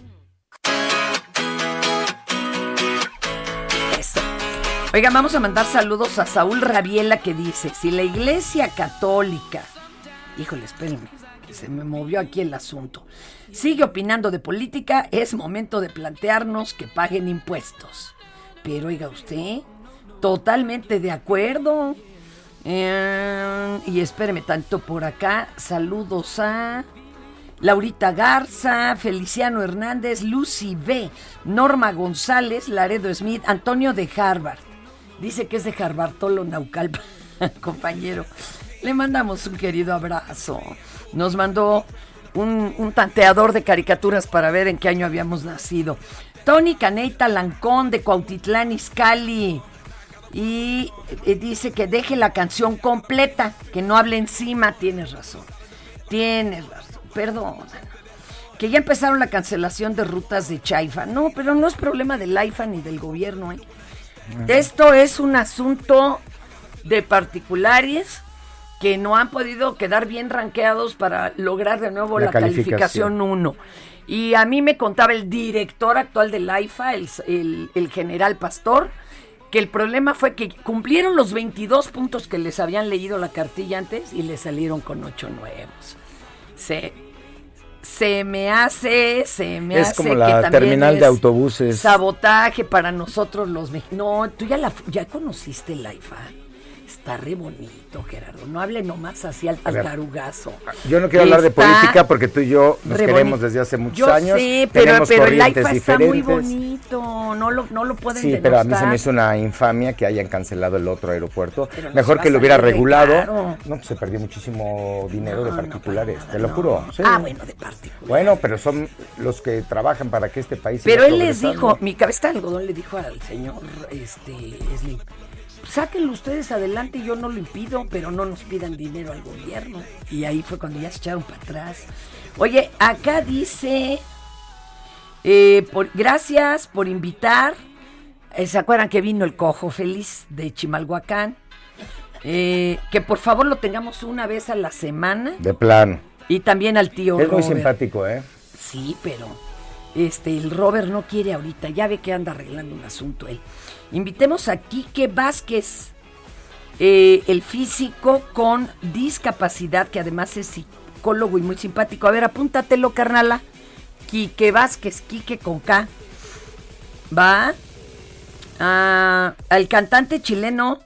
Oigan, vamos a mandar saludos a Saúl Rabiela que dice, si la iglesia católica, híjole, espérenme, se me movió aquí el asunto, sigue opinando de política, es momento de plantearnos que paguen impuestos. Pero oiga usted, totalmente de acuerdo. Eh, y espéreme tanto por acá, saludos a Laurita Garza, Feliciano Hernández, Lucy B, Norma González, Laredo Smith, Antonio de Harvard. Dice que es de Harvartolo Naucalpa, [laughs] compañero. Le mandamos un querido abrazo. Nos mandó un, un tanteador de caricaturas para ver en qué año habíamos nacido. Tony Caneita Lancón de Cuautitlán Izcalli. Y eh, dice que deje la canción completa, que no hable encima. Tienes razón. Tienes razón. Perdón. Que ya empezaron la cancelación de rutas de Chaifa. No, pero no es problema del AIFA ni del gobierno. ¿eh? Esto es un asunto de particulares que no han podido quedar bien ranqueados para lograr de nuevo La la, calificación 1. Y a mí me contaba el director actual del AIFA, el, el- el general Pastor, que el problema fue que cumplieron los 22 puntos que les habían leído la cartilla antes y le salieron con 8 nuevos. Se, se me hace, se me Es hace como que la también terminal de es autobuses. Sabotaje para nosotros los mexicanos. No, tú ya, la, ya conociste el AIFA. Está re bonito, Gerardo. No hable nomás así al, al tarugazo. Yo no quiero hablar de política porque tú y yo nos re queremos desde hace muchos Yo años. sé, pero, pero el AIFA está muy bonito. No lo, no lo pueden Sí, pero a mí se me hizo una infamia que hayan cancelado el otro aeropuerto. Pero Mejor que lo hubiera regulado. No, pues se perdió muchísimo dinero de No, no, particulares, te lo juro. sí. Ah, bueno, de particulares. Bueno, pero son los que trabajan para que este país Pero él les dijo, mi cabeza de algodón le dijo al señor este Slim, sáquenlo ustedes adelante, yo no lo impido, pero no nos pidan dinero al gobierno. Y ahí fue cuando ya se echaron para atrás. Oye, acá dice, eh, por- gracias por invitar. Eh, ¿Se acuerdan que vino el cojo feliz de Chimalhuacán? Eh, que por favor lo tengamos una vez a la semana. De plano. Y también al tío Es muy simpático, ¿eh? Sí, pero este el Robert no quiere ahorita, ya ve que anda arreglando un asunto él. Invitemos a Quique Vázquez, eh, el físico con discapacidad, que además es psicólogo y muy simpático. A ver, apúntatelo, carnala. Quique Vázquez, Quique con K. Va. Ah, al cantante chileno.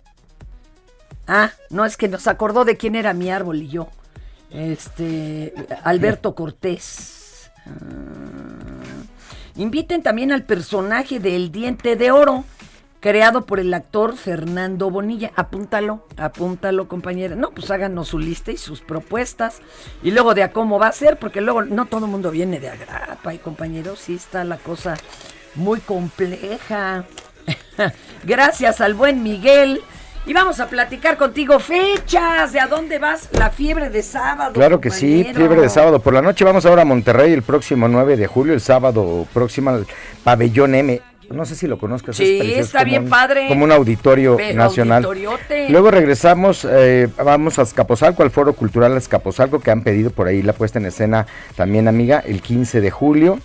Ah, no, es que nos acordó de quién era mi árbol y yo. Este, Alberto Cortés. Ah, inviten también al personaje del Diente de Oro, creado por el actor Fernando Bonilla. Apúntalo, apúntalo, compañera. No, pues háganos su lista y sus propuestas. Y luego de a cómo va a ser, porque luego no todo el mundo viene de agrapa, y compañeros, sí está la cosa muy compleja. [laughs] Gracias al buen Miguel. Y vamos a platicar contigo fechas, de a dónde vas, la fiebre de sábado. Claro que sí, fiebre de sábado por la noche. Vamos ahora a Monterrey el próximo 9 de julio, el sábado próximo al Pabellón M. No sé si lo conozcas. Sí, es está bien un- padre. Como un auditorio Pero nacional. auditoriote. Luego regresamos, eh, vamos a Escaposalco, al Foro Cultural Escaposalco, que han pedido por ahí la puesta en escena también, amiga, el 15 de julio.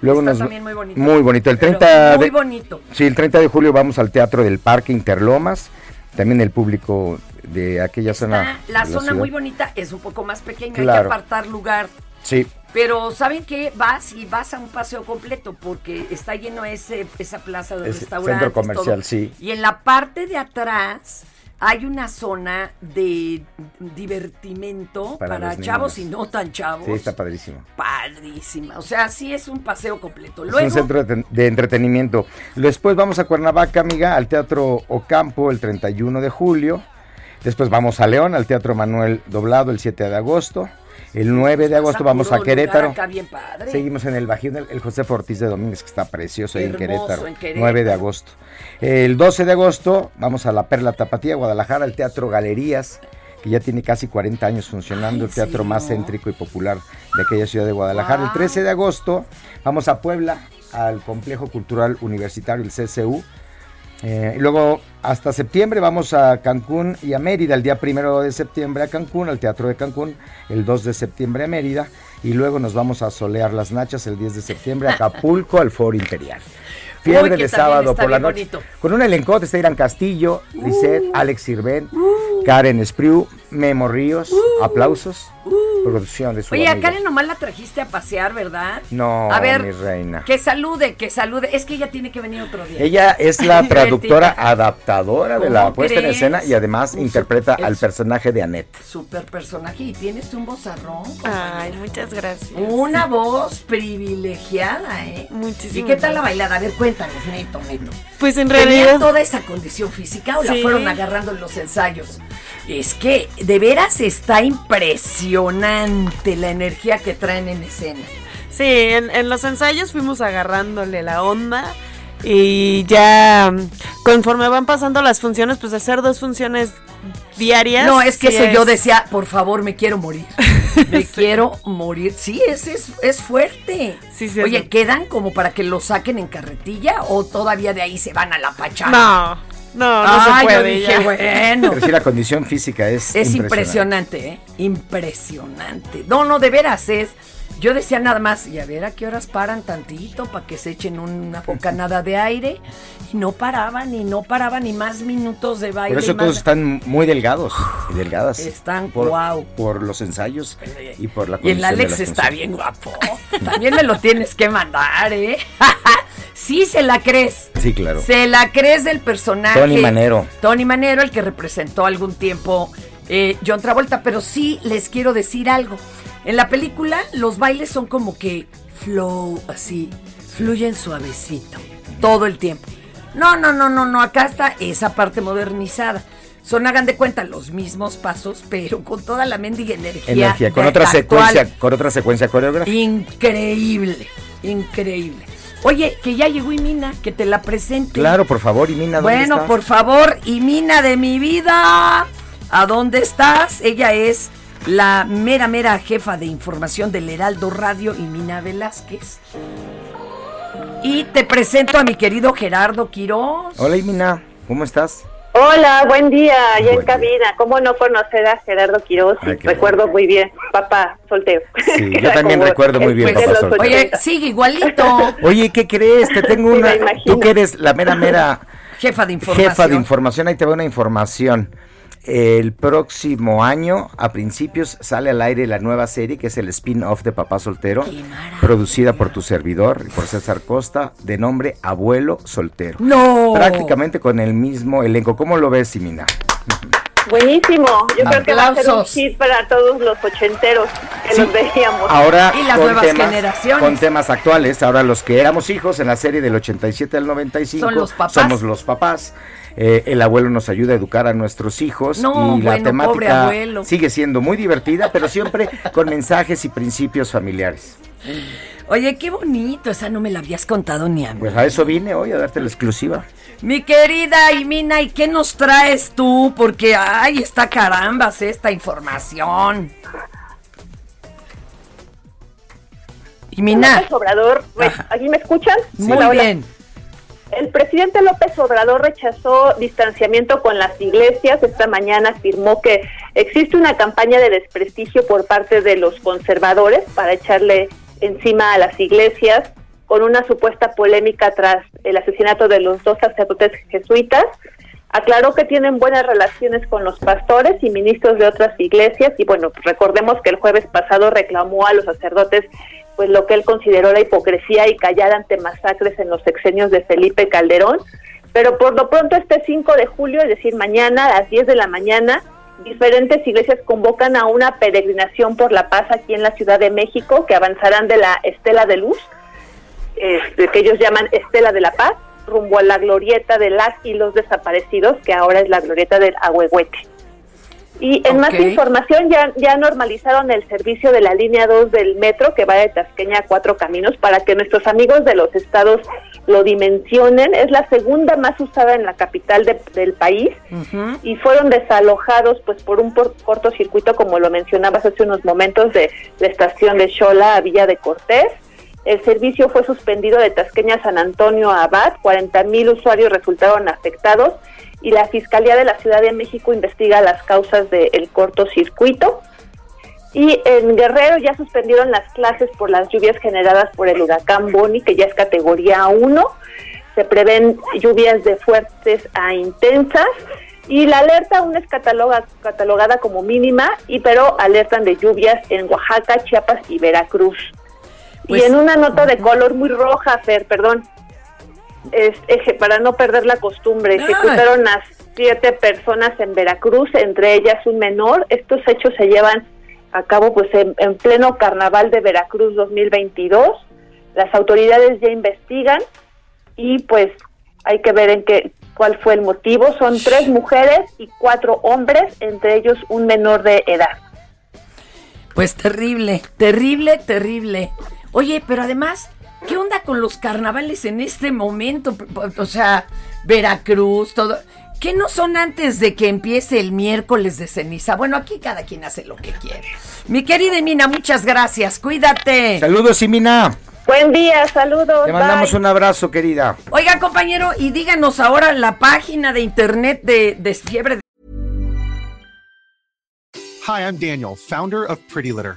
Luego Está nos, también muy bonito. Muy bonito. El Pero 30 muy de, bonito. Sí, el 30 de julio vamos al Teatro del Parque Interlomas. También el público de aquella zona. La de zona ciudad. muy bonita es un poco más pequeña, hay que apartar lugar. Sí, Pero ¿saben qué? Vas y vas a un paseo completo porque está lleno ese, esa plaza de Ese restaurantes. centro comercial, todo. sí. Y en la parte de atrás hay una zona de divertimento Para chavos niños. y no tan chavos. sí, está padrísimo. Padrísima. O sea, sí es un paseo completo. Es un centro de entretenimiento. Después vamos a Cuernavaca, amiga, al Teatro Ocampo el 31 de julio. Después vamos a León, al Teatro Manuel Doblado el 7 de agosto. El 9 de agosto vamos a Querétaro. acá bien padre. Seguimos en el Bajío, el, José Ortiz de Domínguez, que está precioso ahí en Querétaro, en Querétaro. 9 de agosto. El 12 de agosto vamos a la Perla Tapatía, Guadalajara, al Teatro Galerías, que ya tiene casi 40 años funcionando, Ay, el teatro ¿en más céntrico y popular de aquella ciudad de Guadalajara. El Guau. 13 de agosto vamos a Puebla, al Complejo Cultural Universitario, el CCU. Eh, y luego hasta septiembre vamos a Cancún y a Mérida, el día primero de septiembre a Cancún, al Teatro de Cancún, el 2 de septiembre a Mérida, y luego nos vamos a solear las nachas el 10 de septiembre a Acapulco, al Foro Imperial. Fiebre Uy, de sábado por la noche. bonito. Uh. Con un elencote está Irán Castillo, Lisette, Alex Sirven, Karen Espriu, Memo Ríos, aplausos, producción de su Uh. Oye, a. Karen nomás la trajiste a pasear, ¿verdad? No, a ver, mi reina. que salude, que salude. Es que ella tiene que venir otro día. Ella es la [laughs] traductora adaptadora de la ¿Cómo puesta en escena y además Un interpreta al personaje de Annette. Super personaje y tienes un vozarrón. Ay, muchas gracias. Una voz privilegiada, ¿eh? Muchísimas ¿Y qué tal la bailada? A ver, cuéntanos, neto, neto. Pues en ¿Tenía realidad- toda esa condición física o la fueron agarrando en los ensayos? Es que de veras está impresionante la energía que traen en escena. Sí, en, en los ensayos fuimos agarrándole la onda y ya mm, conforme van pasando las funciones, pues hacer dos funciones diarias. No, es que sí eso yo decía, por favor, me quiero morir. [laughs] Me quiero morir. Sí, es, es, es fuerte. Sí, Oye, ¿quedan como para que lo saquen en carretilla o todavía de ahí se van a la pachada? No, no, no Ah, se yo puede. dije, ya. bueno. Pero sí, la condición física es, Es impresionante. impresionante, ¿eh? Impresionante. No, no, de veras es. Yo decía nada más, y a ver a qué horas paran tantito para que se echen una [laughs] bocanada de aire. Y no paraban, y no paraban, ni más minutos de baile. Por eso más- todos están muy delgados y delgadas. Están, por, guau. por los ensayos y por la Y el Alex está bien guapo. También me lo tienes que mandar, ¿eh? [laughs] sí, se la crees. Sí, claro. Se la crees del personaje. Tony Manero. Tony Manero, el que representó algún tiempo eh, John Travolta. Pero sí les quiero decir algo. En la película, los bailes son como que flow, así, fluyen suavecito, todo el tiempo. No, no, no, no, no, acá está esa parte modernizada. Son, hagan de cuenta, los mismos pasos, pero con toda la mendiga energía. Energía, con otra actual. secuencia, con otra secuencia coreográfica. Increíble, increíble. Oye, que ya llegó Imina, que te la presente. Claro, por favor, y Mina, ¿dónde Bueno, por favor, Imina de mi vida, ¿a dónde estás? Ella es la mera, mera jefa de información del Heraldo Radio, Imina Velázquez. Y te presento a mi querido Gerardo Quiroz. Hola, Imina, ¿cómo estás? Hola, buen día, ya en cabina. ¿Cómo no conocer a Gerardo Quiroz? Ay, recuerdo muy bien, papá soltero. Sí, [laughs] yo también recuerdo muy bien, papá soltero. Oye, 80. sigue igualito. [laughs] Oye, ¿qué crees? Te tengo Sí, me una... imagino. Tú que eres la mera, mera Jefa de información. jefa de información, ahí te va una información. El próximo año, a principios, sale al aire la nueva serie que es el spin-off de Papá Soltero, producida por tu servidor y por César Costa, de nombre Abuelo Soltero. No. Prácticamente con el mismo elenco. ¿Cómo lo ves, Simina? Buenísimo. Yo creo que va a ser un hit para todos los ochenteros que Sí. los veíamos. Ahora Y las con nuevas temas, generaciones. con temas actuales, ahora los que éramos hijos en la serie del 87 al 95 Son los papás. somos los papás. Eh, el abuelo nos ayuda a educar a nuestros hijos No, y la bueno, temática abuelo. sigue siendo muy divertida, pero siempre con mensajes y principios familiares. Oye, qué bonito, esa no me la habías contado ni a mí. Pues a eso vine hoy a darte la exclusiva. Mi querida Imina, ¿y qué nos traes tú? Porque, ay, está carambas esta información. Imina. López Obrador, ¿aquí me escuchan? Muy Hola, hola. bien. El presidente López Obrador rechazó distanciamiento con las iglesias. Esta mañana afirmó que existe una campaña de desprestigio por parte de los conservadores para echarle encima a las iglesias con una supuesta polémica tras el asesinato de los dos sacerdotes jesuitas. Aclaró que tienen buenas relaciones con los pastores y ministros de otras iglesias y bueno, recordemos que el jueves pasado reclamó a los sacerdotes pues lo que él consideró la hipocresía y callar ante masacres en los sexenios de Felipe Calderón. Pero por lo pronto este 5 de julio, es decir, mañana a las 10 de la mañana, diferentes iglesias convocan a una peregrinación por la paz aquí en la Ciudad de México que avanzarán de la Estela de Luz, este, que ellos llaman Estela de la Paz, rumbo a la glorieta de las y los desaparecidos, que ahora es la glorieta del Ahuehuete. Y en más información, ya, ya normalizaron el servicio de la línea 2 del metro que va de Tasqueña a Cuatro Caminos para que nuestros amigos de los estados lo dimensionen. Es la segunda más usada en la capital de- del país y fueron desalojados pues por un por- cortocircuito, como lo mencionabas hace unos momentos, de la estación de Xola a Villa de Cortés. El servicio fue suspendido de Tasqueña a San Antonio a Abad, 40 mil usuarios resultaron afectados y la Fiscalía de la Ciudad de México investiga las causas del cortocircuito. Y en Guerrero ya suspendieron las clases por las lluvias generadas por el huracán Boni, que ya es categoría 1. Se prevén lluvias de fuertes a intensas. Y la alerta aún es cataloga- catalogada como mínima, y pero alertan de lluvias en Oaxaca, Chiapas y Veracruz. Pues- y en una nota de color muy roja, Fer, perdón, es, eje- para no perder la costumbre, ejecutaron a siete personas en Veracruz, entre ellas un menor. Estos hechos se llevan a cabo pues en, en pleno Carnaval de Veracruz 2022. Las autoridades ya investigan y pues hay que ver en qué cuál fue el motivo. Son tres mujeres y cuatro hombres, entre ellos un menor de edad. Pues terrible, terrible, terrible. Oye, pero además, ¿qué onda con los carnavales en este momento? O sea, Veracruz, todo. ¿Qué no son antes de que empiece el miércoles de ceniza? Bueno, aquí cada quien hace lo que quiere. Mi querida Emina, muchas gracias. Cuídate. Saludos, Simina. Buen día, saludos. Te mandamos bye. un abrazo, querida. Oiga, compañero, y díganos ahora la página de internet de, de Fiebre Hi, I'm Daniel, founder of Pretty Litter.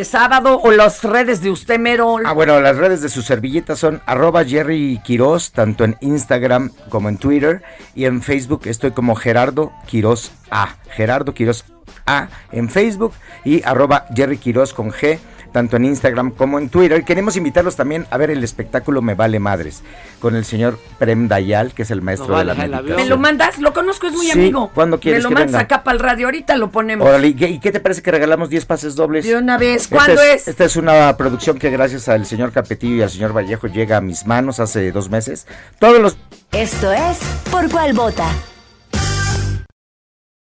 Sábado o las redes de usted, mero. Ah, bueno, las redes de su servilleta son arroba Jerry Quiroz, tanto en Instagram como en Twitter. Y en Facebook estoy como Gerardo Quiroz A. Gerardo Quiroz A en Facebook y arroba Jerry Quiroz con G, tanto en Instagram como en Twitter. Y queremos invitarlos también a ver el espectáculo Me Vale Madres con el señor Prem Dayal, que es el maestro No de la meditación. ¿Me lo mandas? Lo conozco, es muy Sí, amigo. ¿cuándo quieres Me lo mandas acá para el radio, ahorita lo ponemos. Órale, ¿y qué, y qué te parece que regalamos 10 pases dobles? De una vez, Esta ¿cuándo es? Esta es una producción que gracias al señor Capetillo y al señor Vallejo llega a mis manos hace dos meses. Todos los Esto es Por Cuál Vota.